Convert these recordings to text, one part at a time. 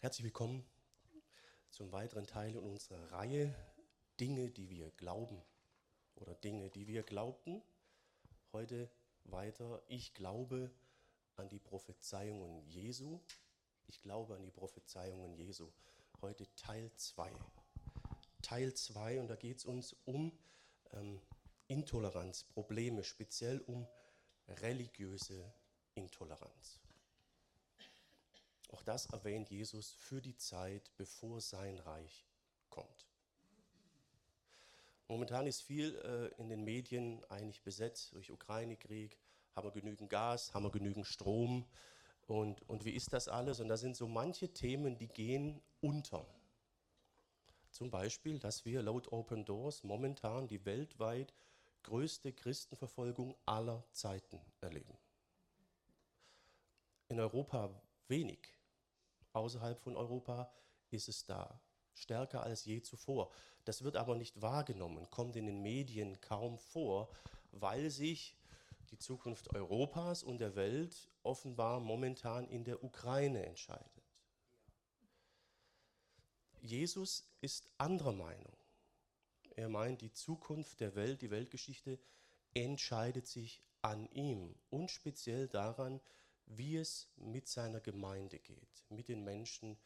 Herzlich willkommen zum weiteren Teil in unserer Reihe Dinge, die wir glauben oder Dinge, die wir glaubten. Heute weiter, ich glaube an die Prophezeiungen Jesu. Ich glaube an die Prophezeiungen Jesu. Heute Teil 2. Teil 2 und da geht es uns um ähm, Intoleranz, Probleme, speziell um religiöse Intoleranz. Auch das erwähnt Jesus für die Zeit, bevor sein Reich kommt. Momentan ist viel äh, in den Medien eigentlich besetzt durch Ukraine-Krieg. Haben wir genügend Gas, haben wir genügend Strom und, und wie ist das alles? Und da sind so manche Themen, die gehen unter. Zum Beispiel, dass wir laut Open Doors momentan die weltweit größte Christenverfolgung aller Zeiten erleben. In Europa wenig. Außerhalb von Europa ist es da. Stärker als je zuvor. Das wird aber nicht wahrgenommen, kommt in den Medien kaum vor, weil sich die Zukunft Europas und der Welt offenbar momentan in der Ukraine entscheidet. Jesus ist anderer Meinung. Er meint, die Zukunft der Welt, die Weltgeschichte entscheidet sich an ihm und speziell daran, wie es mit seiner Gemeinde geht, mit den Menschen,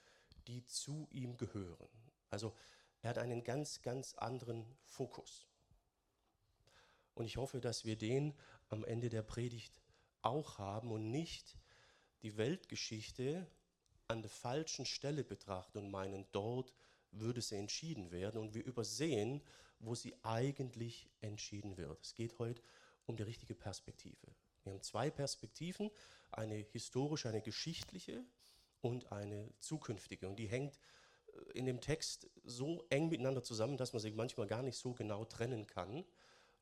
die zu ihm gehören. Also er hat einen ganz, ganz anderen Fokus. Und ich hoffe, dass wir den am Ende der Predigt auch haben und nicht die Weltgeschichte an der falschen Stelle betrachten und meinen, dort würde sie entschieden werden und wir übersehen, wo sie eigentlich entschieden wird. Es geht heute um die richtige Perspektive. Wir haben zwei Perspektiven, eine historische, eine geschichtliche und eine zukünftige. Und die hängt äh, in dem Text so eng miteinander zusammen, dass man sich manchmal gar nicht so genau trennen kann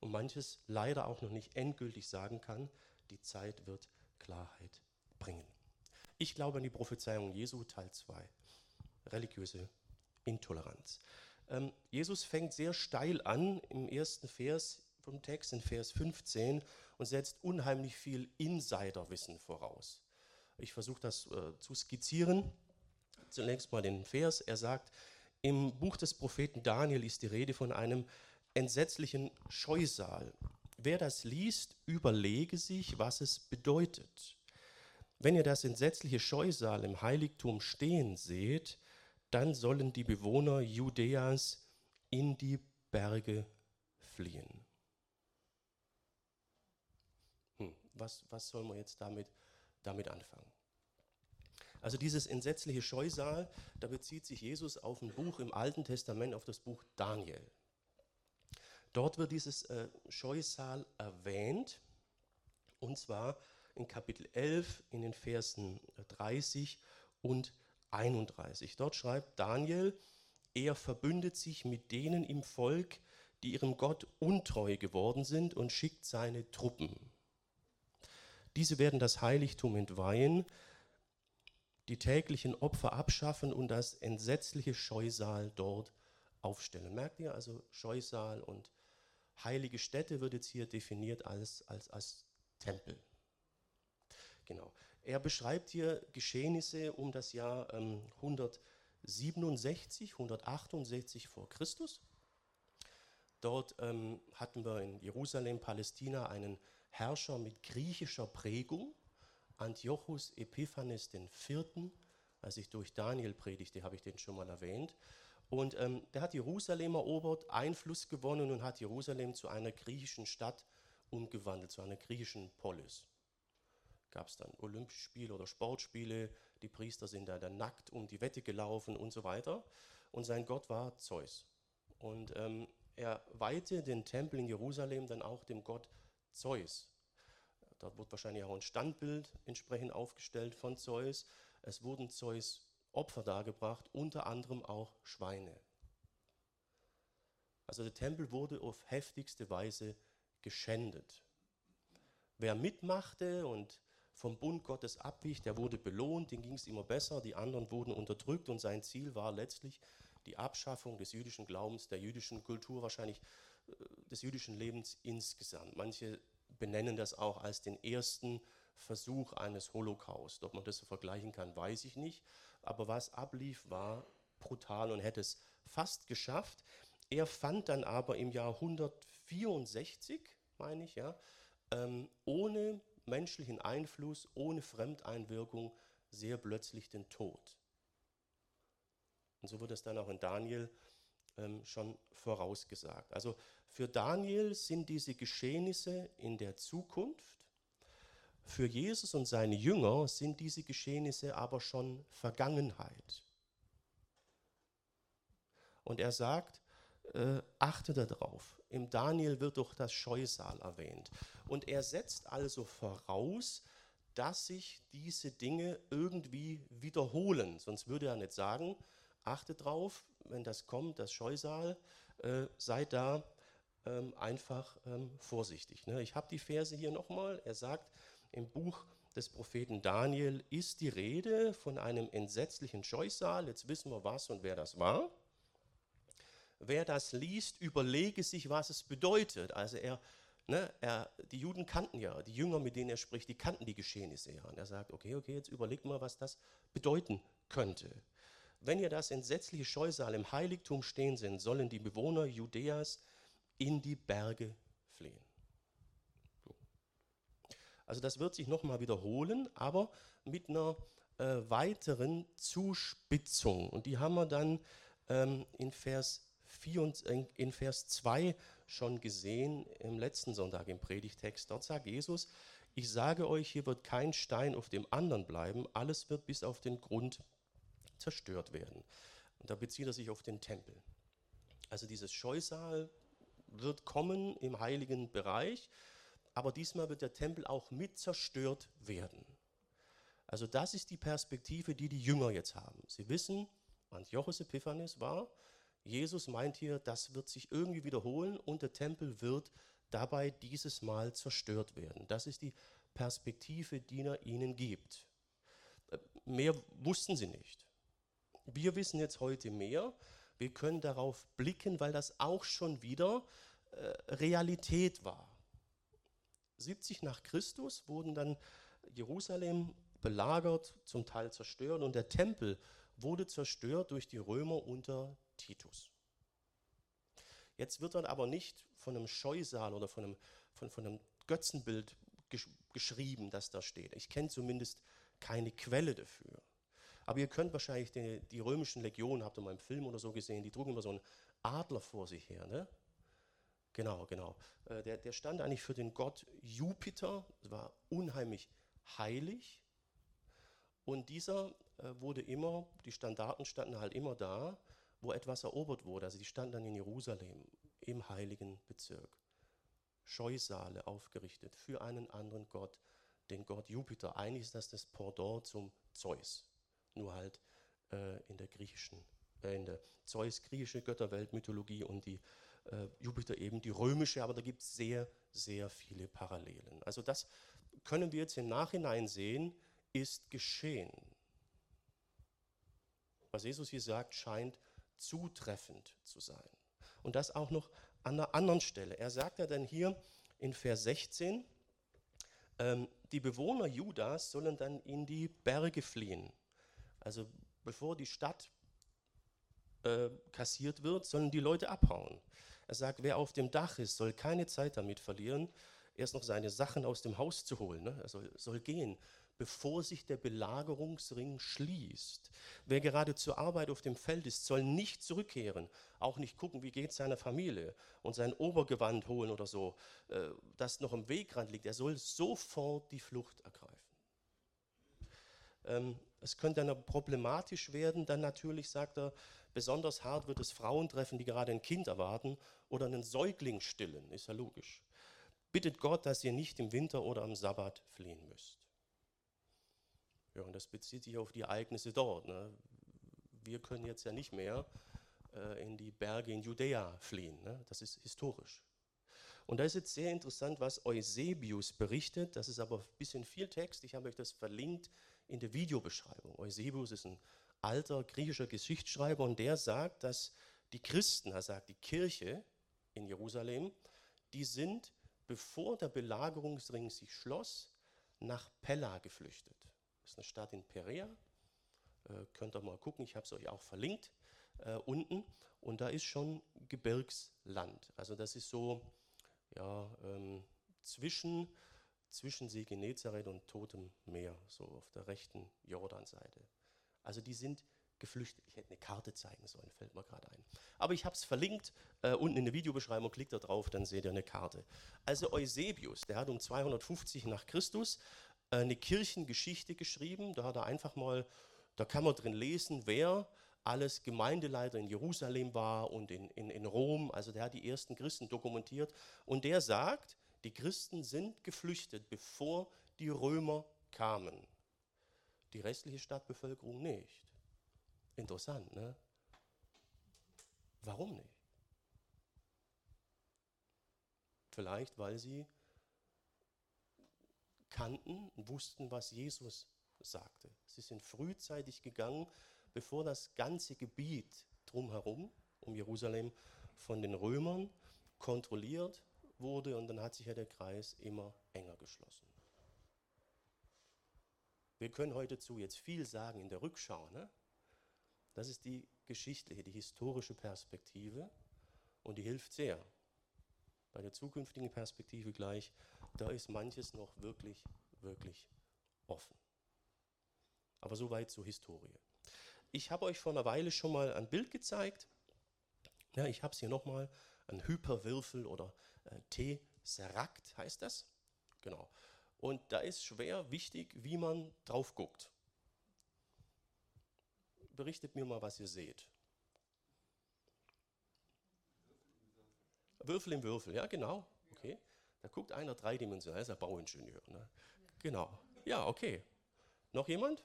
und manches leider auch noch nicht endgültig sagen kann. Die Zeit wird Klarheit bringen. Ich glaube an die Prophezeiung Jesu, Teil 2. Religiöse Intoleranz. Ähm, Jesus fängt sehr steil an im ersten Vers vom Text, in Vers 15, und setzt unheimlich viel Insiderwissen voraus. Ich versuche das äh, zu skizzieren. Zunächst mal den Vers. Er sagt, im Buch des Propheten Daniel ist die Rede von einem entsetzlichen Scheusal. Wer das liest, überlege sich, was es bedeutet. Wenn ihr das entsetzliche Scheusal im Heiligtum stehen seht, dann sollen die Bewohner Judäas in die Berge fliehen. Was, was soll man jetzt damit, damit anfangen? Also dieses entsetzliche Scheusal, da bezieht sich Jesus auf ein Buch im Alten Testament, auf das Buch Daniel. Dort wird dieses äh, Scheusal erwähnt, und zwar in Kapitel 11 in den Versen 30 und 31. Dort schreibt Daniel, er verbündet sich mit denen im Volk, die ihrem Gott untreu geworden sind und schickt seine Truppen. Diese werden das Heiligtum entweihen, die täglichen Opfer abschaffen und das entsetzliche Scheusal dort aufstellen. Merkt ihr also, Scheusal und heilige Stätte wird jetzt hier definiert als, als, als Tempel. Genau. Er beschreibt hier Geschehnisse um das Jahr ähm, 167, 168 vor Christus. Dort ähm, hatten wir in Jerusalem, Palästina einen Herrscher mit griechischer Prägung, Antiochus Epiphanes IV. Als ich durch Daniel predigte, habe ich den schon mal erwähnt. Und ähm, der hat Jerusalem erobert, Einfluss gewonnen und hat Jerusalem zu einer griechischen Stadt umgewandelt, zu einer griechischen Polis. Gab es dann Olympische Spiele oder Sportspiele, die Priester sind da dann nackt um die Wette gelaufen und so weiter. Und sein Gott war Zeus. Und ähm, er weihte den Tempel in Jerusalem dann auch dem Gott Zeus. Dort wurde wahrscheinlich auch ein Standbild entsprechend aufgestellt von Zeus. Es wurden Zeus Opfer dargebracht, unter anderem auch Schweine. Also der Tempel wurde auf heftigste Weise geschändet. Wer mitmachte und vom Bund Gottes abwich, der wurde belohnt, den ging es immer besser, die anderen wurden unterdrückt und sein Ziel war letztlich die Abschaffung des jüdischen Glaubens, der jüdischen Kultur, wahrscheinlich äh, des jüdischen Lebens insgesamt. Manche benennen das auch als den ersten Versuch eines Holocaust. Ob man das so vergleichen kann, weiß ich nicht. Aber was ablief, war brutal und hätte es fast geschafft. Er fand dann aber im Jahr 164, meine ich, ja, ähm, ohne menschlichen Einfluss, ohne Fremdeinwirkung sehr plötzlich den Tod. Und so wird es dann auch in Daniel schon vorausgesagt. Also für Daniel sind diese Geschehnisse in der Zukunft, für Jesus und seine Jünger sind diese Geschehnisse aber schon Vergangenheit. Und er sagt, äh, achte darauf. Im Daniel wird doch das Scheusal erwähnt. Und er setzt also voraus, dass sich diese Dinge irgendwie wiederholen. Sonst würde er nicht sagen, achte drauf, wenn das kommt, das Scheusal, äh, seid da ähm, einfach ähm, vorsichtig. Ne? Ich habe die Verse hier nochmal. Er sagt, im Buch des Propheten Daniel ist die Rede von einem entsetzlichen Scheusal. Jetzt wissen wir, was und wer das war. Wer das liest, überlege sich, was es bedeutet. Also er, ne, er, die Juden kannten ja, die Jünger, mit denen er spricht, die kannten die Geschehnisse ja. Und er sagt, okay, okay, jetzt überleg mal, was das bedeuten könnte. Wenn ihr das entsetzliche Scheusal im Heiligtum stehen sind, sollen die Bewohner Judäas in die Berge fliehen. Also das wird sich nochmal wiederholen, aber mit einer äh, weiteren Zuspitzung. Und die haben wir dann ähm, in, Vers 4 und, äh, in Vers 2 schon gesehen, im letzten Sonntag im Predigtext. Dort sagt Jesus, ich sage euch, hier wird kein Stein auf dem anderen bleiben, alles wird bis auf den Grund zerstört werden. Und da bezieht er sich auf den Tempel. Also dieses Scheusal wird kommen im heiligen Bereich, aber diesmal wird der Tempel auch mit zerstört werden. Also das ist die Perspektive, die die Jünger jetzt haben. Sie wissen, Antiochus Epiphanes war, Jesus meint hier, das wird sich irgendwie wiederholen und der Tempel wird dabei dieses Mal zerstört werden. Das ist die Perspektive, die er ihnen gibt. Äh, mehr wussten sie nicht. Wir wissen jetzt heute mehr. Wir können darauf blicken, weil das auch schon wieder äh, Realität war. 70 nach Christus wurden dann Jerusalem belagert, zum Teil zerstört und der Tempel wurde zerstört durch die Römer unter Titus. Jetzt wird dann aber nicht von einem Scheusal oder von einem, von, von einem Götzenbild gesch geschrieben, das da steht. Ich kenne zumindest keine Quelle dafür. Aber ihr könnt wahrscheinlich die, die römischen Legionen, habt ihr mal im Film oder so gesehen, die trugen immer so einen Adler vor sich her. Ne? Genau, genau. Äh, der, der stand eigentlich für den Gott Jupiter, war unheimlich heilig. Und dieser äh, wurde immer, die Standarten standen halt immer da, wo etwas erobert wurde. Also die standen dann in Jerusalem, im heiligen Bezirk. Scheusale aufgerichtet für einen anderen Gott, den Gott Jupiter. Eigentlich ist das das Pendant zum Zeus nur halt äh, in der griechischen, äh, in der Zeus-griechische Götterwelt, Mythologie und die äh, Jupiter eben die römische, aber da gibt es sehr, sehr viele Parallelen. Also das können wir jetzt im Nachhinein sehen, ist geschehen. Was Jesus hier sagt, scheint zutreffend zu sein. Und das auch noch an einer anderen Stelle. Er sagt ja dann hier in Vers 16, ähm, die Bewohner Judas sollen dann in die Berge fliehen. Also bevor die Stadt äh, kassiert wird, sollen die Leute abhauen. Er sagt, wer auf dem Dach ist, soll keine Zeit damit verlieren, erst noch seine Sachen aus dem Haus zu holen. Ne? Er soll, soll gehen, bevor sich der Belagerungsring schließt. Wer gerade zur Arbeit auf dem Feld ist, soll nicht zurückkehren, auch nicht gucken, wie geht es seiner Familie und sein Obergewand holen oder so, äh, das noch im Wegrand liegt. Er soll sofort die Flucht ergreifen. Ähm, es könnte dann problematisch werden, dann natürlich, sagt er, besonders hart wird es Frauen treffen, die gerade ein Kind erwarten oder einen Säugling stillen, ist ja logisch. Bittet Gott, dass ihr nicht im Winter oder am Sabbat fliehen müsst. Ja, und das bezieht sich auf die Ereignisse dort. Ne? Wir können jetzt ja nicht mehr äh, in die Berge in Judäa fliehen. Ne? Das ist historisch. Und da ist jetzt sehr interessant, was Eusebius berichtet. Das ist aber ein bisschen viel Text. Ich habe euch das verlinkt in der Videobeschreibung. Eusebius ist ein alter griechischer Geschichtsschreiber und der sagt, dass die Christen, er sagt die Kirche in Jerusalem, die sind, bevor der Belagerungsring sich schloss, nach Pella geflüchtet. Das ist eine Stadt in Perea. Äh, könnt ihr mal gucken, ich habe es euch auch verlinkt äh, unten. Und da ist schon Gebirgsland. Also das ist so ja, ähm, zwischen, zwischen See Genezareth und Totem Meer, so auf der rechten Jordanseite. Also die sind geflüchtet. Ich hätte eine Karte zeigen sollen, fällt mir gerade ein. Aber ich habe es verlinkt, äh, unten in der Videobeschreibung, klickt da drauf, dann seht ihr eine Karte. Also Eusebius, der hat um 250 nach Christus äh, eine Kirchengeschichte geschrieben. Da hat er einfach mal, da kann man drin lesen, wer alles Gemeindeleiter in Jerusalem war und in, in, in Rom. Also der hat die ersten Christen dokumentiert. Und der sagt, die Christen sind geflüchtet, bevor die Römer kamen. Die restliche Stadtbevölkerung nicht. Interessant, ne? Warum nicht? Vielleicht, weil sie kannten und wussten, was Jesus sagte. Sie sind frühzeitig gegangen, bevor das ganze Gebiet drumherum, um Jerusalem, von den Römern kontrolliert wurde und dann hat sich ja der Kreis immer enger geschlossen. Wir können heute zu jetzt viel sagen in der Rückschau. Ne? Das ist die geschichtliche, die historische Perspektive und die hilft sehr. Bei der zukünftigen Perspektive gleich, da ist manches noch wirklich, wirklich offen. Aber soweit zur Historie. Ich habe euch vor einer Weile schon mal ein Bild gezeigt. Ja, ich habe es hier nochmal, ein Hyperwürfel oder äh, Tesseract heißt das. Genau. Und da ist schwer wichtig, wie man drauf guckt berichtet mir mal, was ihr seht. Würfel im Würfel, ja genau. Okay. Da guckt einer dreidimensional, ist ein Bauingenieur. Ne? Genau. Ja, okay. Noch jemand?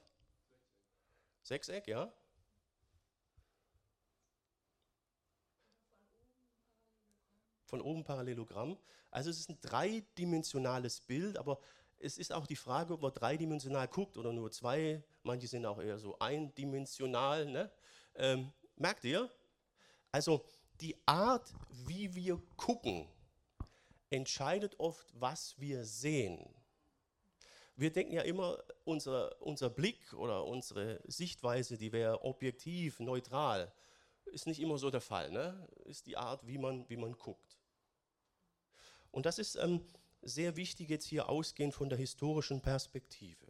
Sechseck, ja? Von oben Parallelogramm. Also es ist ein dreidimensionales Bild, aber es ist auch die Frage, ob man dreidimensional guckt oder nur zwei. Manche sind auch eher so eindimensional. Ne? Ähm, merkt ihr? Also die Art, wie wir gucken, entscheidet oft, was wir sehen. Wir denken ja immer, unser, unser Blick oder unsere Sichtweise, die wäre objektiv, neutral. Ist nicht immer so der Fall. Ne? Ist die Art, wie man, wie man guckt. Und das ist ähm, sehr wichtig jetzt hier ausgehend von der historischen Perspektive.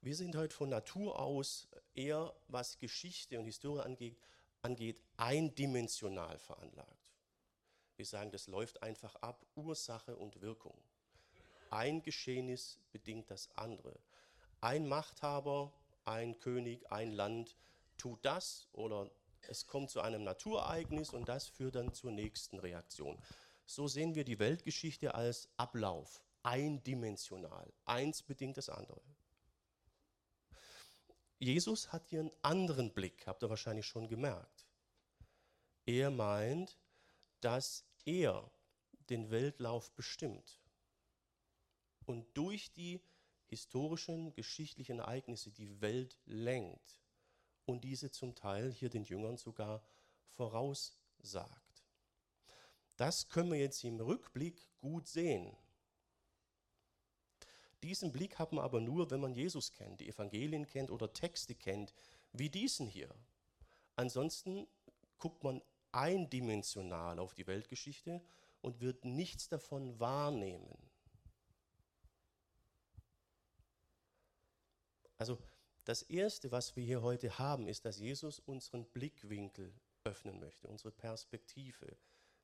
Wir sind heute von Natur aus eher, was Geschichte und Historie angeht, angeht eindimensional veranlagt. Wir sagen, das läuft einfach ab, Ursache und Wirkung. Ein Geschehnis bedingt das andere. Ein Machthaber, ein König, ein Land tut das oder es kommt zu einem Naturereignis und das führt dann zur nächsten Reaktion. So sehen wir die Weltgeschichte als Ablauf, eindimensional. Eins bedingt das andere. Jesus hat hier einen anderen Blick, habt ihr wahrscheinlich schon gemerkt. Er meint, dass er den Weltlauf bestimmt und durch die historischen, geschichtlichen Ereignisse die Welt lenkt und diese zum Teil hier den Jüngern sogar voraussagt. Das können wir jetzt im Rückblick gut sehen. Diesen Blick hat man aber nur, wenn man Jesus kennt, die Evangelien kennt oder Texte kennt, wie diesen hier. Ansonsten guckt man eindimensional auf die Weltgeschichte und wird nichts davon wahrnehmen. Also das Erste, was wir hier heute haben, ist, dass Jesus unseren Blickwinkel öffnen möchte, unsere Perspektive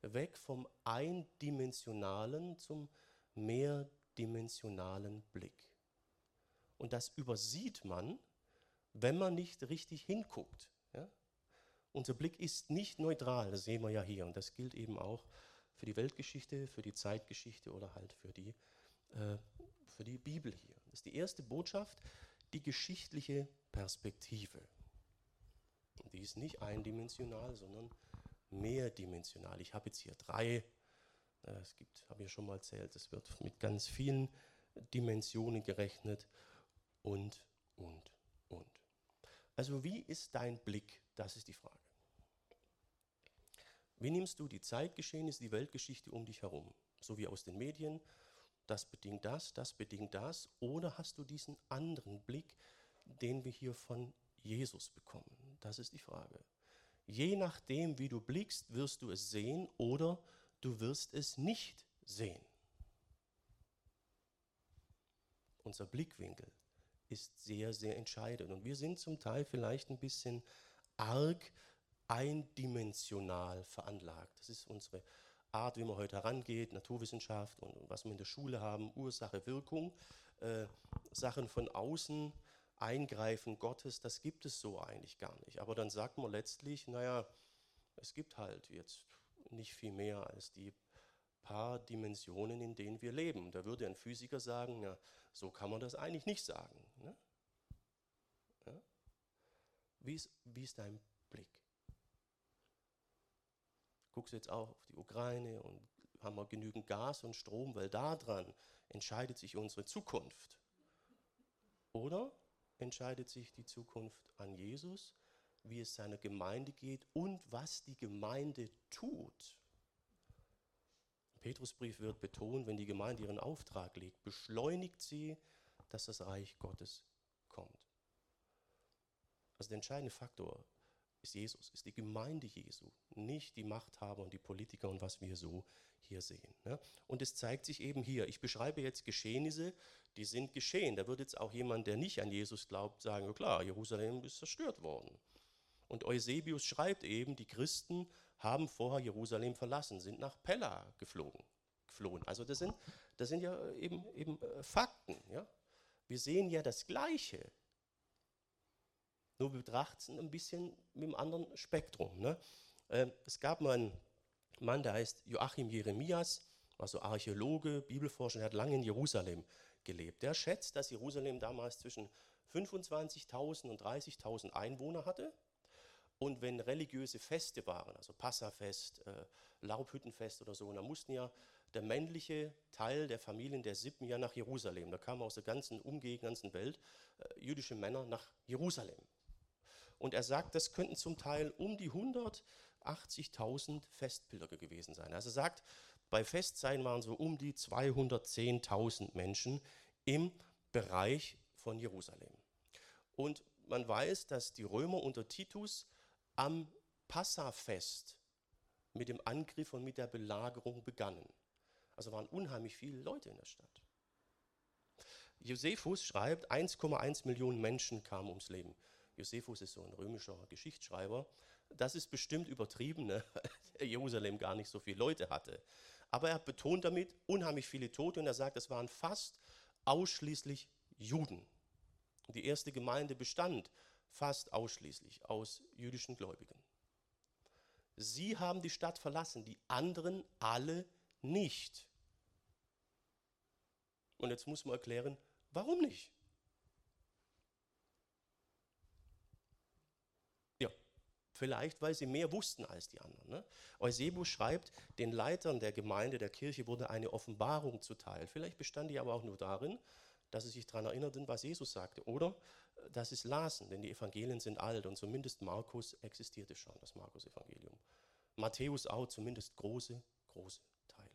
weg vom eindimensionalen zum mehrdimensionalen Blick. Und das übersieht man, wenn man nicht richtig hinguckt. Ja? Unser Blick ist nicht neutral, das sehen wir ja hier. Und das gilt eben auch für die Weltgeschichte, für die Zeitgeschichte oder halt für die, äh, für die Bibel hier. Das ist die erste Botschaft, die geschichtliche Perspektive. Und die ist nicht eindimensional, sondern mehrdimensional. Ich habe jetzt hier drei, es gibt, habe ich schon mal erzählt, es wird mit ganz vielen Dimensionen gerechnet und, und, und. Also wie ist dein Blick? Das ist die Frage. Wie nimmst du die Zeitgeschehnisse, die Weltgeschichte um dich herum? So wie aus den Medien. das bedingt das, das bedingt das, oder hast du diesen anderen Blick, den wir hier von Jesus bekommen? Das ist die Frage. Je nachdem, wie du blickst, wirst du es sehen oder du wirst es nicht sehen. Unser Blickwinkel ist sehr, sehr entscheidend. Und wir sind zum Teil vielleicht ein bisschen arg eindimensional veranlagt. Das ist unsere Art, wie man heute herangeht, Naturwissenschaft und was wir in der Schule haben, Ursache, Wirkung, äh, Sachen von außen, Eingreifen Gottes, das gibt es so eigentlich gar nicht. Aber dann sagt man letztlich, naja, es gibt halt jetzt nicht viel mehr als die paar Dimensionen, in denen wir leben. Da würde ein Physiker sagen, ja, so kann man das eigentlich nicht sagen. Ne? Ja? Wie, ist, wie ist dein Blick? Guckst du jetzt auch auf die Ukraine und haben wir genügend Gas und Strom, weil daran entscheidet sich unsere Zukunft. Oder entscheidet sich die Zukunft an Jesus, wie es seiner Gemeinde geht und was die Gemeinde tut. Im Petrusbrief wird betont, wenn die Gemeinde ihren Auftrag legt, beschleunigt sie, dass das Reich Gottes kommt. Also der entscheidende Faktor ist Jesus, ist die Gemeinde Jesu, nicht die Machthaber und die Politiker und was wir so hier sehen. Ne? Und es zeigt sich eben hier, ich beschreibe jetzt Geschehnisse, die sind geschehen. Da wird jetzt auch jemand, der nicht an Jesus glaubt, sagen, ja klar, Jerusalem ist zerstört worden. Und Eusebius schreibt eben, die Christen haben vorher Jerusalem verlassen, sind nach Pella geflogen, geflohen. Also das sind, das sind ja eben, eben äh, Fakten. Ja? Wir sehen ja das Gleiche. Nur wir betrachten ein bisschen mit einem anderen Spektrum. Ne? Äh, es gab mal einen Mann, der heißt Joachim Jeremias, war so Archäologe, Bibelforscher, der hat lange in Jerusalem gelebt. Der schätzt, dass Jerusalem damals zwischen 25.000 und 30.000 Einwohner hatte. Und wenn religiöse Feste waren, also Passafest, äh, Laubhüttenfest oder so, dann mussten ja der männliche Teil der Familien der Sippen ja nach Jerusalem. Da kamen aus der ganzen Umgegend, ganzen Welt äh, jüdische Männer nach Jerusalem. Und er sagt, das könnten zum Teil um die 180.000 Festpilger gewesen sein. Also er sagt, bei Festsein waren so um die 210.000 Menschen im Bereich von Jerusalem. Und man weiß, dass die Römer unter Titus am Passafest mit dem Angriff und mit der Belagerung begannen. Also waren unheimlich viele Leute in der Stadt. Josephus schreibt, 1,1 Millionen Menschen kamen ums Leben. Josephus ist so ein römischer Geschichtsschreiber. Das ist bestimmt übertrieben, ne? Jerusalem gar nicht so viele Leute hatte. Aber er betont damit unheimlich viele Tote und er sagt, es waren fast ausschließlich Juden. Die erste Gemeinde bestand fast ausschließlich aus jüdischen Gläubigen. Sie haben die Stadt verlassen, die anderen alle nicht. Und jetzt muss man erklären, warum nicht? Vielleicht, weil sie mehr wussten als die anderen. Ne? Eusebius schreibt, den Leitern der Gemeinde, der Kirche wurde eine Offenbarung zuteil. Vielleicht bestand die aber auch nur darin, dass sie sich daran erinnerten, was Jesus sagte. Oder äh, dass sie es lasen, denn die Evangelien sind alt und zumindest Markus existierte schon, das Markus-Evangelium. Matthäus auch, zumindest große, große Teile.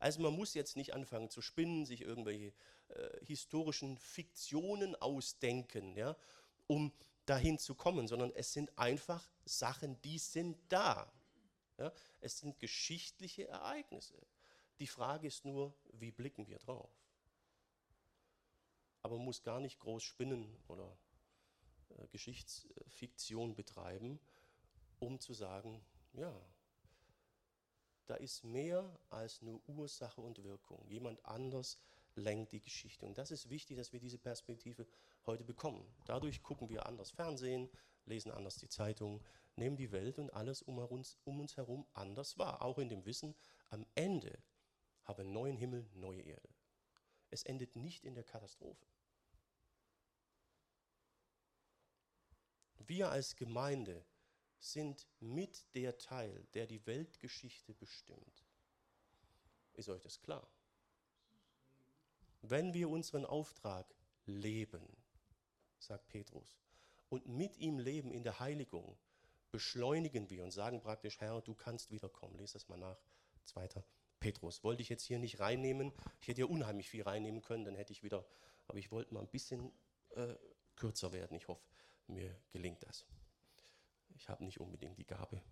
Also man muss jetzt nicht anfangen zu spinnen, sich irgendwelche äh, historischen Fiktionen ausdenken, ja, um dahin zu kommen, sondern es sind einfach Sachen, die sind da. Ja? Es sind geschichtliche Ereignisse. Die Frage ist nur, wie blicken wir drauf? Aber man muss gar nicht groß spinnen oder äh, Geschichtsfiktion betreiben, um zu sagen, ja, da ist mehr als nur Ursache und Wirkung. Jemand anders lenkt die Geschichte. Und das ist wichtig, dass wir diese Perspektive heute bekommen. Dadurch gucken wir anders Fernsehen, lesen anders die Zeitung, nehmen die Welt und alles um uns, um uns herum anders wahr. Auch in dem Wissen, am Ende haben wir neuen Himmel, neue Erde. Es endet nicht in der Katastrophe. Wir als Gemeinde sind mit der Teil, der die Weltgeschichte bestimmt. Ist euch das klar? Wenn wir unseren Auftrag leben, sagt Petrus, und mit ihm leben in der Heiligung, beschleunigen wir und sagen praktisch, Herr, du kannst wiederkommen. Lest das mal nach, 2. Petrus. Wollte ich jetzt hier nicht reinnehmen. Ich hätte ja unheimlich viel reinnehmen können, dann hätte ich wieder, aber ich wollte mal ein bisschen äh, kürzer werden. Ich hoffe, mir gelingt das. Ich habe nicht unbedingt die Gabe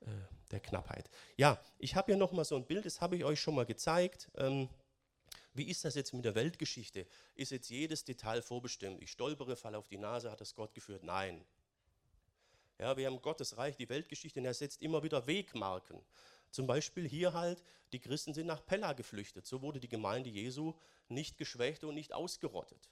äh, der Knappheit. Ja, ich habe hier nochmal so ein Bild, das habe ich euch schon mal gezeigt. Ähm, wie ist das jetzt mit der Weltgeschichte? Ist jetzt jedes Detail vorbestimmt? Ich stolpere, falle auf die Nase, hat das Gott geführt? Nein. Ja, wir haben Gottes Reich, die Weltgeschichte, und er setzt immer wieder Wegmarken. Zum Beispiel hier halt, die Christen sind nach Pella geflüchtet. So wurde die Gemeinde Jesu nicht geschwächt und nicht ausgerottet.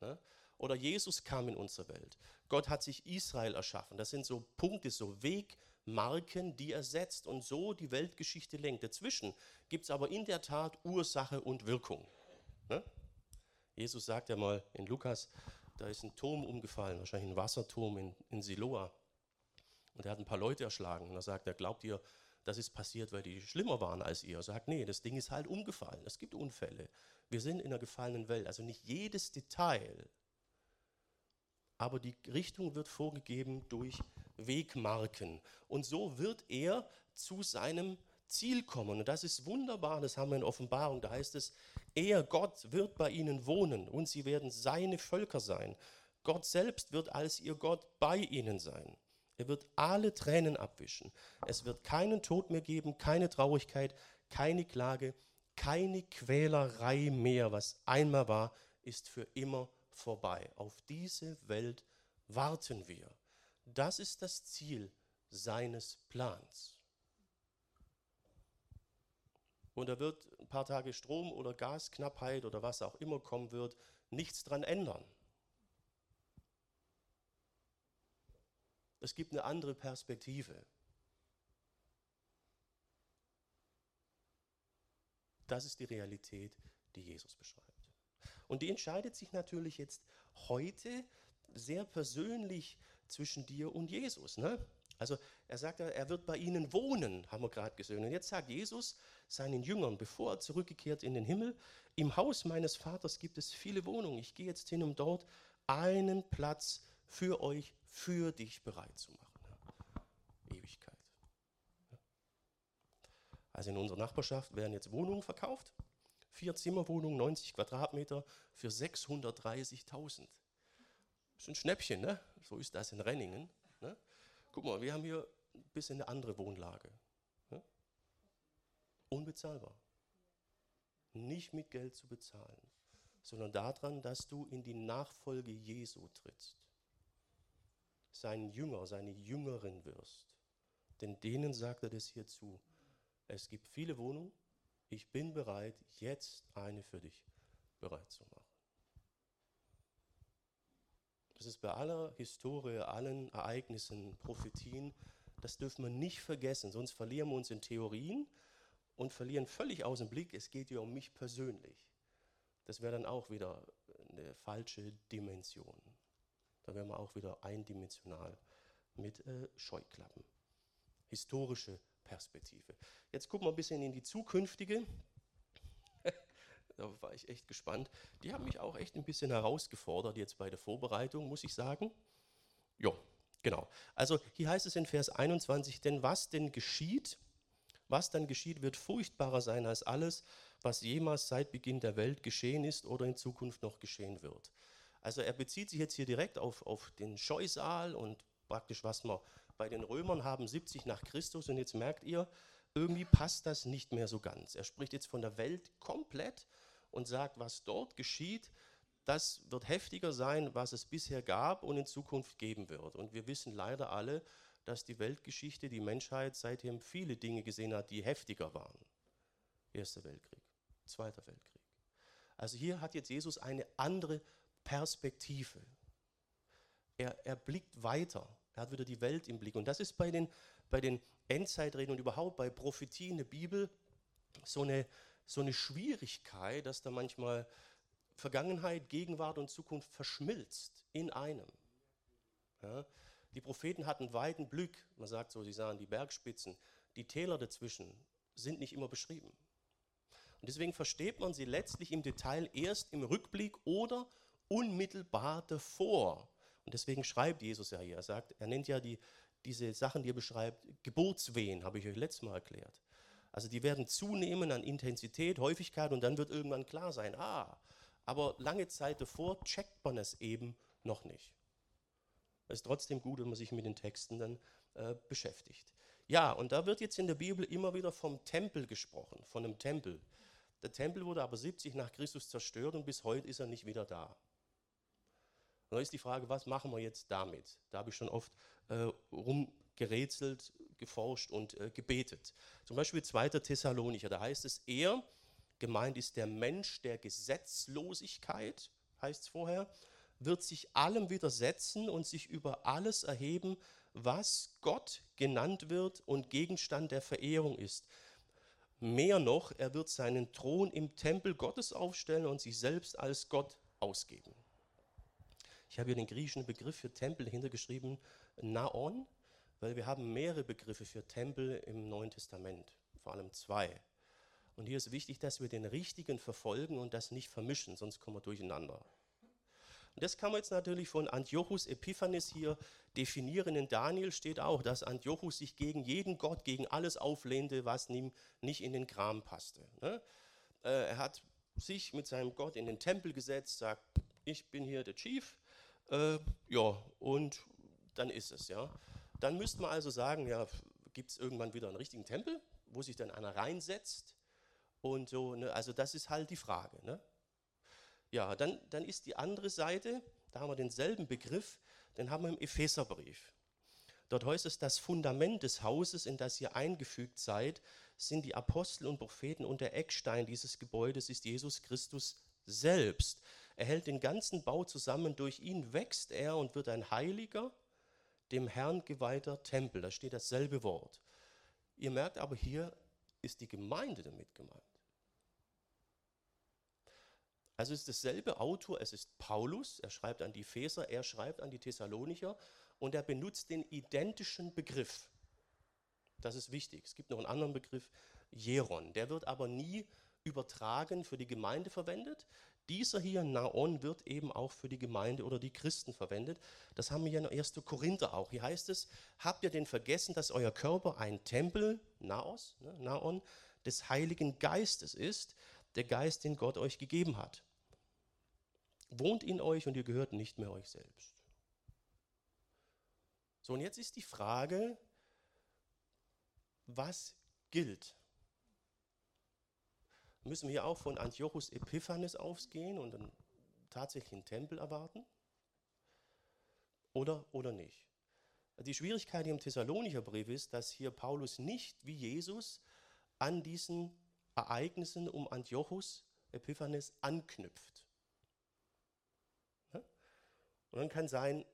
Ne? Oder Jesus kam in unsere Welt. Gott hat sich Israel erschaffen. Das sind so Punkte, so Wegmarken, die er setzt und so die Weltgeschichte lenkt. Dazwischen gibt es aber in der Tat Ursache und Wirkung. Ne? Jesus sagt ja mal in Lukas, da ist ein Turm umgefallen, wahrscheinlich ein Wasserturm in, in Siloa. Und er hat ein paar Leute erschlagen. Und da sagt er, glaubt ihr, das ist passiert, weil die schlimmer waren als ihr? Er sagt, nee, das Ding ist halt umgefallen. Es gibt Unfälle. Wir sind in einer gefallenen Welt. Also nicht jedes Detail, aber die Richtung wird vorgegeben durch Wegmarken. Und so wird er zu seinem Ziel kommen. Und das ist wunderbar, das haben wir in Offenbarung. Da heißt es, er, Gott, wird bei ihnen wohnen und sie werden seine Völker sein. Gott selbst wird als ihr Gott bei ihnen sein. Er wird alle Tränen abwischen. Es wird keinen Tod mehr geben, keine Traurigkeit, keine Klage, keine Quälerei mehr. Was einmal war, ist für immer vorbei. Auf diese Welt warten wir. Das ist das Ziel seines Plans. Und da wird ein paar Tage Strom- oder Gasknappheit oder was auch immer kommen wird, nichts dran ändern. Es gibt eine andere Perspektive. Das ist die Realität, die Jesus beschreibt. Und die entscheidet sich natürlich jetzt heute sehr persönlich zwischen dir und Jesus. Ne? Also er sagt, er wird bei ihnen wohnen, haben wir gerade gesehen. Und jetzt sagt Jesus seinen Jüngern, bevor er zurückgekehrt in den Himmel, im Haus meines Vaters gibt es viele Wohnungen. Ich gehe jetzt hin, um dort einen Platz für euch, für dich bereit zu machen. Ewigkeit. Also in unserer Nachbarschaft werden jetzt Wohnungen verkauft. Vier Zimmerwohnungen, 90 Quadratmeter für 630.000. Das ist ein Schnäppchen, ne? So ist das in Renningen. Ne? Guck mal, wir haben hier ein bisschen eine andere Wohnlage. Ne? Unbezahlbar. Nicht mit Geld zu bezahlen, sondern daran, dass du in die Nachfolge Jesu trittst. Sein Jünger, seine Jüngerin wirst. Denn denen sagt er das hier zu. Es gibt viele Wohnungen, ich bin bereit, jetzt eine für dich bereit zu machen. Das ist bei aller Historie, allen Ereignissen, Prophetien, das dürfen wir nicht vergessen, sonst verlieren wir uns in Theorien und verlieren völlig aus dem Blick, es geht ja um mich persönlich. Das wäre dann auch wieder eine falsche Dimension. Da wären wir auch wieder eindimensional mit äh, Scheuklappen. Historische Perspektive. Jetzt gucken wir ein bisschen in die zukünftige. da war ich echt gespannt. Die haben mich auch echt ein bisschen herausgefordert jetzt bei der Vorbereitung, muss ich sagen. Ja, genau. Also hier heißt es in Vers 21, denn was denn geschieht, was dann geschieht, wird furchtbarer sein als alles, was jemals seit Beginn der Welt geschehen ist oder in Zukunft noch geschehen wird. Also er bezieht sich jetzt hier direkt auf, auf den Scheusal und praktisch, was man bei den Römern haben 70 nach Christus und jetzt merkt ihr, irgendwie passt das nicht mehr so ganz. Er spricht jetzt von der Welt komplett und sagt, was dort geschieht, das wird heftiger sein, was es bisher gab und in Zukunft geben wird. Und wir wissen leider alle, dass die Weltgeschichte, die Menschheit seitdem viele Dinge gesehen hat, die heftiger waren. Erster Weltkrieg, Zweiter Weltkrieg. Also hier hat jetzt Jesus eine andere Perspektive. Er, er blickt weiter. Er hat wieder die Welt im Blick. Und das ist bei den, bei den Endzeitreden und überhaupt bei Prophetien in der Bibel so eine, so eine Schwierigkeit, dass da manchmal Vergangenheit, Gegenwart und Zukunft verschmilzt in einem. Ja? Die Propheten hatten weiten Blick, man sagt so, sie sahen die Bergspitzen, die Täler dazwischen sind nicht immer beschrieben. Und deswegen versteht man sie letztlich im Detail erst im Rückblick oder unmittelbar davor. Und deswegen schreibt Jesus ja hier, er sagt, er nennt ja die, diese Sachen, die er beschreibt, Geburtswehen, habe ich euch letztes Mal erklärt. Also die werden zunehmen an Intensität, Häufigkeit und dann wird irgendwann klar sein, ah, aber lange Zeit davor checkt man es eben noch nicht. Es ist trotzdem gut, wenn man sich mit den Texten dann äh, beschäftigt. Ja, und da wird jetzt in der Bibel immer wieder vom Tempel gesprochen, von einem Tempel. Der Tempel wurde aber 70 nach Christus zerstört und bis heute ist er nicht wieder da. Und da ist die Frage, was machen wir jetzt damit? Da habe ich schon oft äh, rumgerätselt, geforscht und äh, gebetet. Zum Beispiel 2. Thessalonicher, da heißt es, er, gemeint ist der Mensch der Gesetzlosigkeit, heißt es vorher, wird sich allem widersetzen und sich über alles erheben, was Gott genannt wird und Gegenstand der Verehrung ist. Mehr noch, er wird seinen Thron im Tempel Gottes aufstellen und sich selbst als Gott ausgeben. Ich habe hier den griechischen Begriff für Tempel hintergeschrieben, Naon, weil wir haben mehrere Begriffe für Tempel im Neuen Testament, vor allem zwei. Und hier ist wichtig, dass wir den richtigen verfolgen und das nicht vermischen, sonst kommen wir durcheinander. Und das kann man jetzt natürlich von Antiochus Epiphanes hier definieren. In Daniel steht auch, dass Antiochus sich gegen jeden Gott, gegen alles auflehnte, was ihm nicht in den Kram passte. Ne? Äh, er hat sich mit seinem Gott in den Tempel gesetzt, sagt, ich bin hier der Chief, äh, ja, und dann ist es, ja. Dann müsste man also sagen, ja, gibt es irgendwann wieder einen richtigen Tempel, wo sich dann einer reinsetzt und so, ne? also das ist halt die Frage, ne? Ja, dann, dann ist die andere Seite, da haben wir denselben Begriff, den haben wir im Epheserbrief. Dort heißt es, das Fundament des Hauses, in das ihr eingefügt seid, sind die Apostel und Propheten und der Eckstein dieses Gebäudes ist Jesus Christus selbst. Er hält den ganzen Bau zusammen, durch ihn wächst er und wird ein heiliger, dem Herrn geweihter Tempel. Da steht dasselbe Wort. Ihr merkt aber, hier ist die Gemeinde damit gemeint. Also es ist dasselbe Autor, es ist Paulus, er schreibt an die Epheser, er schreibt an die Thessalonicher und er benutzt den identischen Begriff. Das ist wichtig. Es gibt noch einen anderen Begriff, Jeron. Der wird aber nie übertragen für die Gemeinde verwendet. Dieser hier, Naon, wird eben auch für die Gemeinde oder die Christen verwendet. Das haben wir in 1. Korinther auch. Hier heißt es, habt ihr denn vergessen, dass euer Körper ein Tempel, Naos, ne, Naon, des Heiligen Geistes ist, der Geist, den Gott euch gegeben hat. Wohnt in euch und ihr gehört nicht mehr euch selbst. So, und jetzt ist die Frage, was gilt? Müssen wir auch von Antiochus Epiphanes ausgehen und einen tatsächlichen Tempel erwarten? Oder, oder nicht? Die Schwierigkeit im Thessalonicher Brief ist, dass hier Paulus nicht wie Jesus an diesen Ereignissen um Antiochus Epiphanes anknüpft. Und dann kann sein,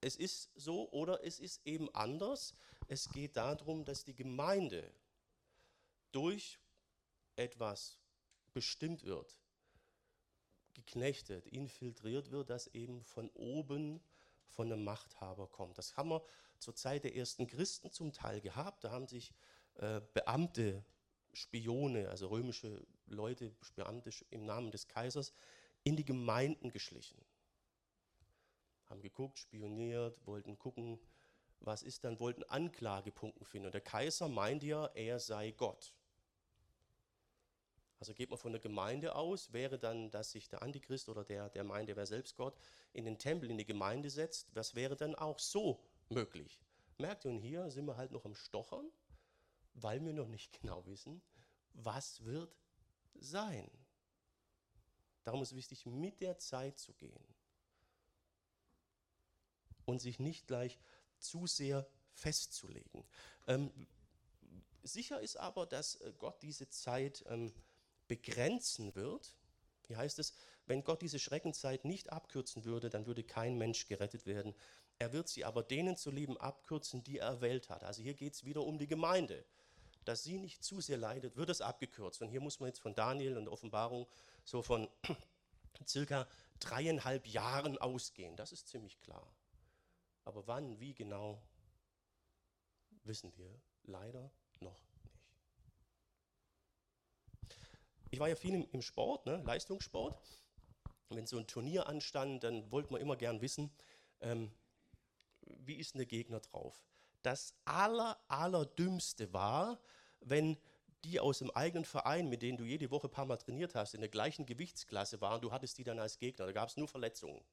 es ist so oder es ist eben anders. Es geht darum, dass die Gemeinde durch etwas bestimmt wird, geknechtet, infiltriert wird, das eben von oben von einem Machthaber kommt. Das haben wir zur Zeit der ersten Christen zum Teil gehabt. Da haben sich äh, Beamte Spione, also römische Leute, Beamte im Namen des Kaisers, in die Gemeinden geschlichen. Haben geguckt, spioniert, wollten gucken, was ist dann, wollten Anklagepunkte finden. Und der Kaiser meint ja, er sei Gott. Also geht man von der Gemeinde aus, wäre dann, dass sich der Antichrist oder der, der meint, er wäre selbst Gott, in den Tempel, in die Gemeinde setzt. Das wäre dann auch so möglich. Merkt ihr, und hier sind wir halt noch am Stochern weil wir noch nicht genau wissen, was wird sein. Darum ist es wichtig, mit der Zeit zu gehen und sich nicht gleich zu sehr festzulegen. Ähm, sicher ist aber, dass äh, Gott diese Zeit ähm, begrenzen wird. Hier heißt es, wenn Gott diese Schreckenzeit nicht abkürzen würde, dann würde kein Mensch gerettet werden. Er wird sie aber denen zu lieben abkürzen, die er erwählt hat. Also hier geht es wieder um die Gemeinde dass sie nicht zu sehr leidet, wird es abgekürzt. Und hier muss man jetzt von Daniel und Offenbarung so von circa dreieinhalb Jahren ausgehen. Das ist ziemlich klar. Aber wann, wie genau, wissen wir leider noch nicht. Ich war ja viel im, Sport, ne, Leistungssport. wenn so ein Turnier anstand, dann wollte man immer gern wissen, ähm, wie ist denn der Gegner drauf? Das aller, allerdümmste war, wenn die aus dem eigenen Verein, mit denen du jede Woche ein paar Mal trainiert hast, in der gleichen Gewichtsklasse waren, du hattest die dann als Gegner. Da gab es nur Verletzungen,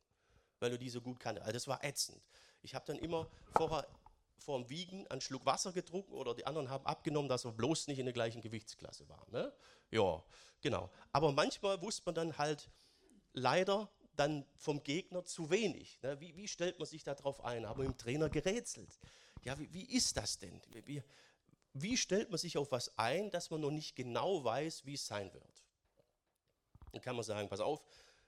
weil du die so gut kanntest. Also das war ätzend. Ich habe dann immer vorher vor dem Wiegen einen Schluck Wasser getrunken oder die anderen haben abgenommen, dass wir bloß nicht in der gleichen Gewichtsklasse waren. Ne? Ja, genau. Aber manchmal wusste man dann halt leider dann vom Gegner zu wenig. Ne? Wie, wie, stellt man sich darauf ein? Haben wir im Trainer gerätselt. Ja, wie, wie ist das denn? Wie, wie stellt man sich auf was ein, dass man noch nicht genau weiß, wie es sein wird? Dann kann man sagen, pass auf,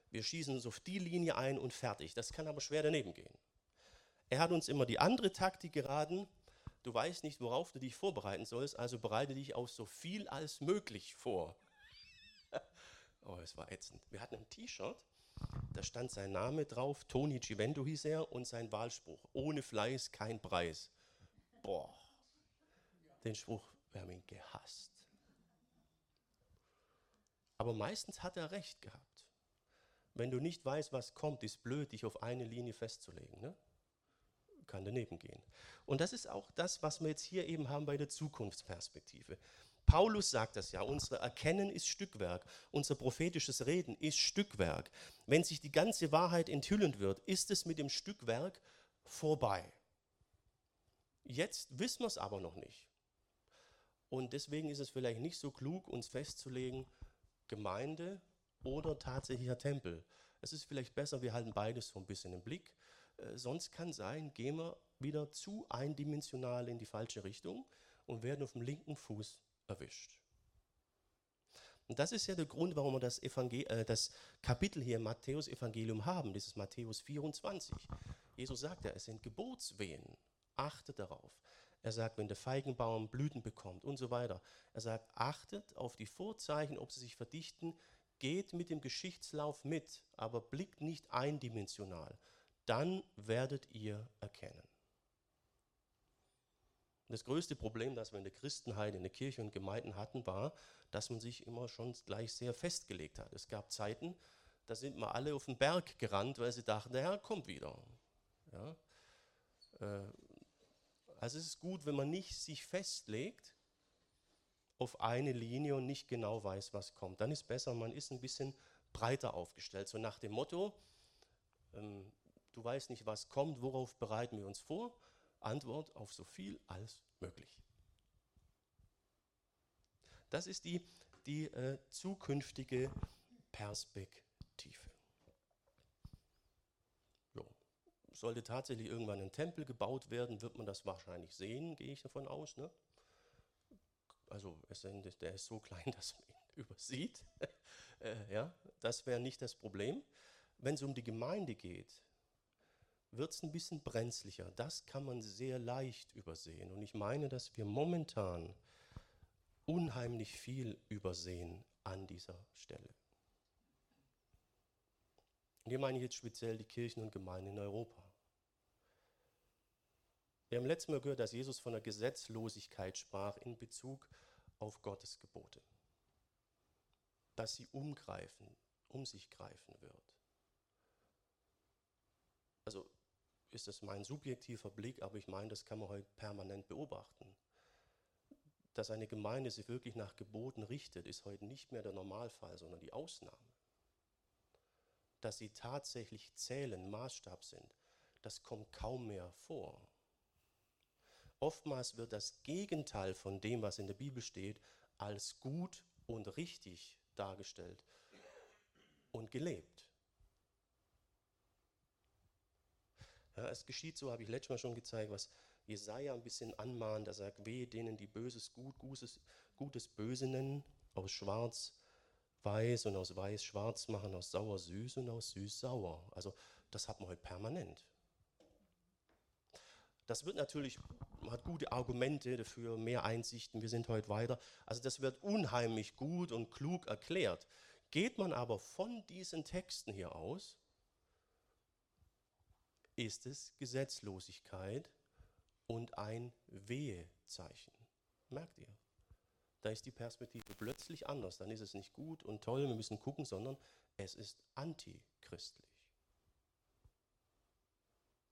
wir schießen uns auf die Linie ein und fertig. Das kann aber schwer daneben gehen. Er hat uns immer die andere Taktik geraten. Du weißt nicht, worauf du dich vorbereiten sollst, also bereite dich auf so viel als möglich vor. oh, es war ätzend. Wir hatten ein T-Shirt, da stand sein Name drauf, Toni Givendo hieß er, und sein Wahlspruch, ohne Fleiß kein Preis. Boah, den Spruch, wir haben ihn gehasst. Aber meistens hat er recht gehabt. Wenn du nicht weißt, was kommt, ist blöd, dich auf eine Linie festzulegen. Ne? Kann daneben gehen. Und das ist auch das, was wir jetzt hier eben haben bei der Zukunftsperspektive. Paulus sagt das ja, unser Erkennen ist Stückwerk, unser prophetisches Reden ist Stückwerk. Wenn sich die ganze Wahrheit enthüllen wird, ist es mit dem Stückwerk vorbei. Jetzt wissen wir es aber noch nicht. Und deswegen ist es vielleicht nicht so klug, uns festzulegen, Gemeinde oder tatsächlicher Tempel. Es ist vielleicht besser, wir halten beides so ein bisschen im Blick. Äh, sonst kann sein, gehen wir wieder zu eindimensional in die falsche Richtung und werden auf dem linken Fuß erwischt. Und das ist ja der Grund, warum wir das, Evangel äh, das Kapitel hier im Matthäus-Evangelium haben, dieses Matthäus 24. Jesus sagt ja, es sind Geburtswehen. Achtet darauf. Er sagt, wenn der Feigenbaum Blüten bekommt und so weiter. Er sagt, achtet auf die Vorzeichen, ob sie sich verdichten, geht mit dem Geschichtslauf mit, aber blickt nicht eindimensional. Dann werdet ihr erkennen. Das größte Problem, das wir in der Christenheit, in der Kirche und Gemeinden hatten, war, dass man sich immer schon gleich sehr festgelegt hat. Es gab Zeiten, da sind wir alle auf den Berg gerannt, weil sie dachten, der Herr kommt wieder. Ja? Äh, also es ist gut, wenn man nicht sich festlegt auf eine Linie und nicht genau weiß, was kommt. Dann ist besser, man ist ein bisschen breiter aufgestellt. So nach dem Motto, ähm, du weißt nicht, was kommt, worauf bereiten wir uns vor? Antwort auf so viel als möglich. Das ist die, die äh, zukünftige Perspektive. Jo. Sollte tatsächlich irgendwann ein Tempel gebaut werden, wird man das wahrscheinlich sehen, gehe ich davon aus. Ne? Also der ist so klein, dass man ihn übersieht. äh, ja, das wäre nicht das Problem. Wenn es um die Gemeinde geht, wird es ein bisschen brenzlicher. Das kann man sehr leicht übersehen. Und ich meine, dass wir momentan unheimlich viel übersehen an dieser Stelle. Und hier meine ich jetzt speziell die Kirchen und Gemeinden in Europa. Wir haben letztes Mal gehört, dass Jesus von der Gesetzlosigkeit sprach in Bezug auf Gottes Gebote. Dass sie umgreifen, um sich greifen wird. Also ist das mein subjektiver Blick, aber ich meine, das kann man heute permanent beobachten. Dass eine Gemeinde sich wirklich nach Geboten richtet, ist heute nicht mehr der Normalfall, sondern die Ausnahme. Dass sie tatsächlich zählen, Maßstab sind, das kommt kaum mehr vor. Oftmals wird das Gegenteil von dem, was in der Bibel steht, als gut und richtig dargestellt und gelebt. Ja, es geschieht so, habe ich letztes Mal schon gezeigt, was Jesaja ein bisschen anmahnt. Er sagt, wehe denen, die Böses gut, Gutes, Gutes Böse nennen, aus Schwarz weiß und aus weiß schwarz machen, aus sauer süß und aus süß sauer. Also das hat man heute permanent. Das wird natürlich, man hat gute Argumente dafür, mehr Einsichten, wir sind heute weiter. Also das wird unheimlich gut und klug erklärt. Geht man aber von diesen Texten hier aus, ist es Gesetzlosigkeit und ein Wehezeichen. Merkt ihr? Da ist die Perspektive plötzlich anders. Dann ist es nicht gut und toll, wir müssen gucken, sondern es ist antichristlich.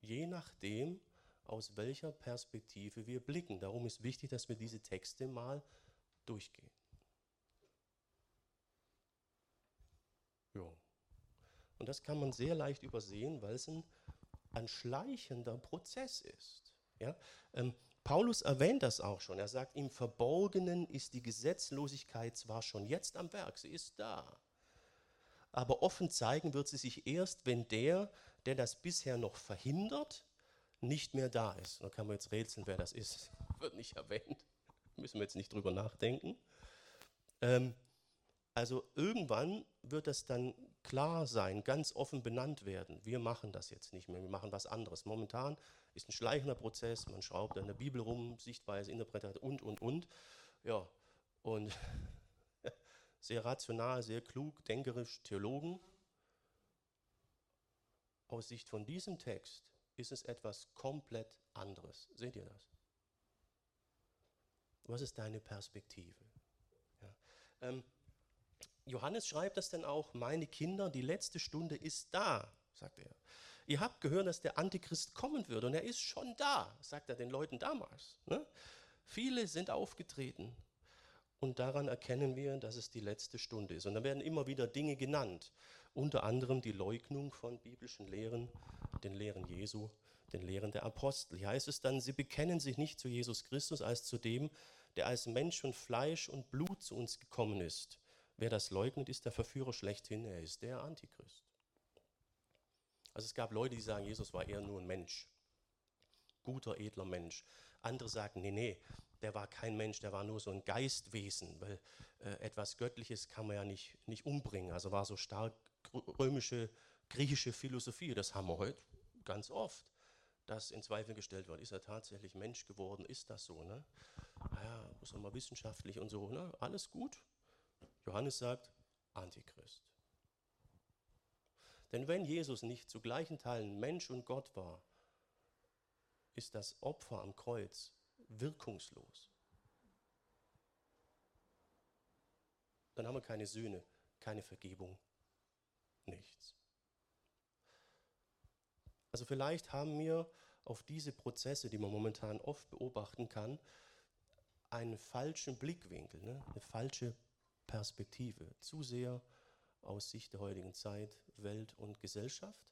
Je nachdem, aus welcher Perspektive wir blicken. Darum ist wichtig, dass wir diese Texte mal durchgehen. Ja. Und das kann man sehr leicht übersehen, weil es ein ein schleichender Prozess ist. Ja? Ähm, Paulus erwähnt das auch schon. Er sagt, im Verborgenen ist die Gesetzlosigkeit zwar schon jetzt am Werk, sie ist da. Aber offen zeigen wird sie sich erst, wenn der, der das bisher noch verhindert, nicht mehr da ist. Da kann man jetzt rätseln, wer das ist. Wird nicht erwähnt. Müssen wir jetzt nicht drüber nachdenken. Ähm, also irgendwann wird das dann klar sein, ganz offen benannt werden. Wir machen das jetzt nicht mehr, wir machen was anderes. Momentan ist ein schleichender Prozess, man schraubt an der Bibel rum, Sichtweise, Interpretation und, und, und. Ja, und sehr rational, sehr klug, denkerisch, Theologen. Aus Sicht von diesem Text ist es etwas komplett anderes. Seht ihr das? Was ist deine Perspektive? Ja. Ähm, Johannes schreibt das dann auch, meine Kinder, die letzte Stunde ist da, sagt er. Ihr habt gehört, dass der Antichrist kommen wird und er ist schon da, sagt er den Leuten damals. Ne? Viele sind aufgetreten und daran erkennen wir, dass es die letzte Stunde ist. Und da werden immer wieder Dinge genannt, unter anderem die Leugnung von biblischen Lehren, den Lehren Jesu, den Lehren der Apostel. Hier heißt es dann, sie bekennen sich nicht zu Jesus Christus als zu dem, der als Mensch und Fleisch und Blut zu uns gekommen ist Wer das leugnet, ist der Verführer schlechthin, er ist der Antichrist. Also es gab Leute, die sagen, Jesus war eher nur ein Mensch, guter, edler Mensch. Andere sagen, nee, nee, der war kein Mensch, der war nur so ein Geistwesen, weil äh, etwas Göttliches kann man ja nicht, nicht umbringen. Also war so stark römische, griechische Philosophie, das haben wir heute ganz oft, dass in Zweifel gestellt wird, ist er tatsächlich Mensch geworden, ist das so? Ne? Ja, muss man mal wissenschaftlich und so, ne? alles gut, Johannes sagt Antichrist. Denn wenn Jesus nicht zu gleichen Teilen Mensch und Gott war, ist das Opfer am Kreuz wirkungslos. Dann haben wir keine Sühne, keine Vergebung, nichts. Also vielleicht haben wir auf diese Prozesse, die man momentan oft beobachten kann, einen falschen Blickwinkel, ne? eine falsche Perspektive, zu sehr aus Sicht der heutigen Zeit, Welt und Gesellschaft.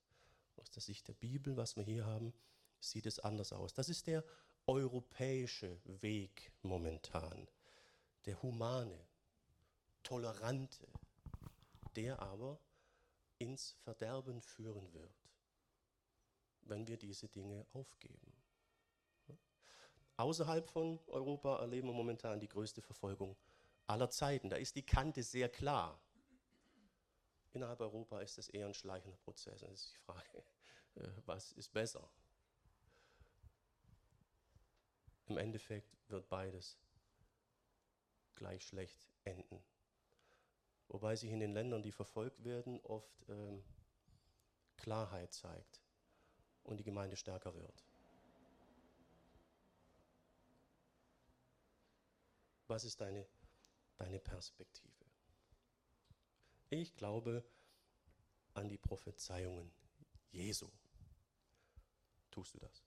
Aus der Sicht der Bibel, was wir hier haben, sieht es anders aus. Das ist der europäische Weg momentan, der humane, tolerante, der aber ins Verderben führen wird, wenn wir diese Dinge aufgeben. Außerhalb von Europa erleben wir momentan die größte Verfolgung aller Zeiten. Da ist die Kante sehr klar. Innerhalb Europa ist das eher ein schleichender Prozess. Das ist die Frage, äh, was ist besser? Im Endeffekt wird beides gleich schlecht enden. Wobei sich in den Ländern, die verfolgt werden, oft ähm, Klarheit zeigt und die Gemeinde stärker wird. Was ist deine deine Perspektive. Ich glaube an die Prophezeiungen Jesu. Tust du das?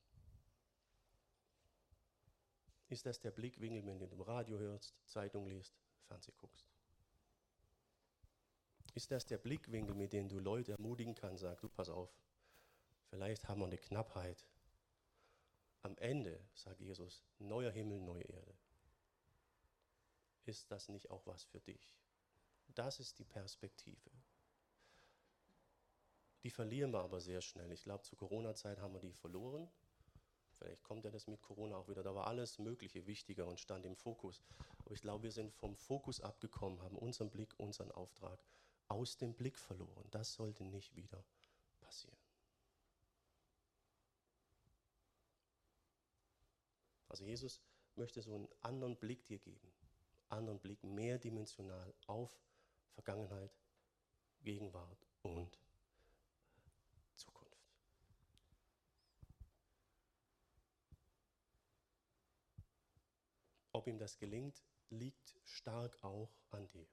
Ist das der Blickwinkel, wenn du im Radio hörst, Zeitung liest, Fernsehen guckst? Ist das der Blickwinkel, mit dem du Leute ermutigen kannst, sag du, pass auf, vielleicht haben wir eine Knappheit. Am Ende, sagt Jesus, neuer Himmel, neue Erde ist das nicht auch was für dich? Das ist die Perspektive. Die verlieren wir aber sehr schnell. Ich glaube, zur Corona-Zeit haben wir die verloren. Vielleicht kommt ja das mit Corona auch wieder. Da war alles Mögliche wichtiger und stand im Fokus. Aber ich glaube, wir sind vom Fokus abgekommen, haben unseren Blick, unseren Auftrag aus dem Blick verloren. Das sollte nicht wieder passieren. Also Jesus möchte so einen anderen Blick dir geben anderen Blick, mehrdimensional auf Vergangenheit, Gegenwart und Zukunft. Ob ihm das gelingt, liegt stark auch an dir.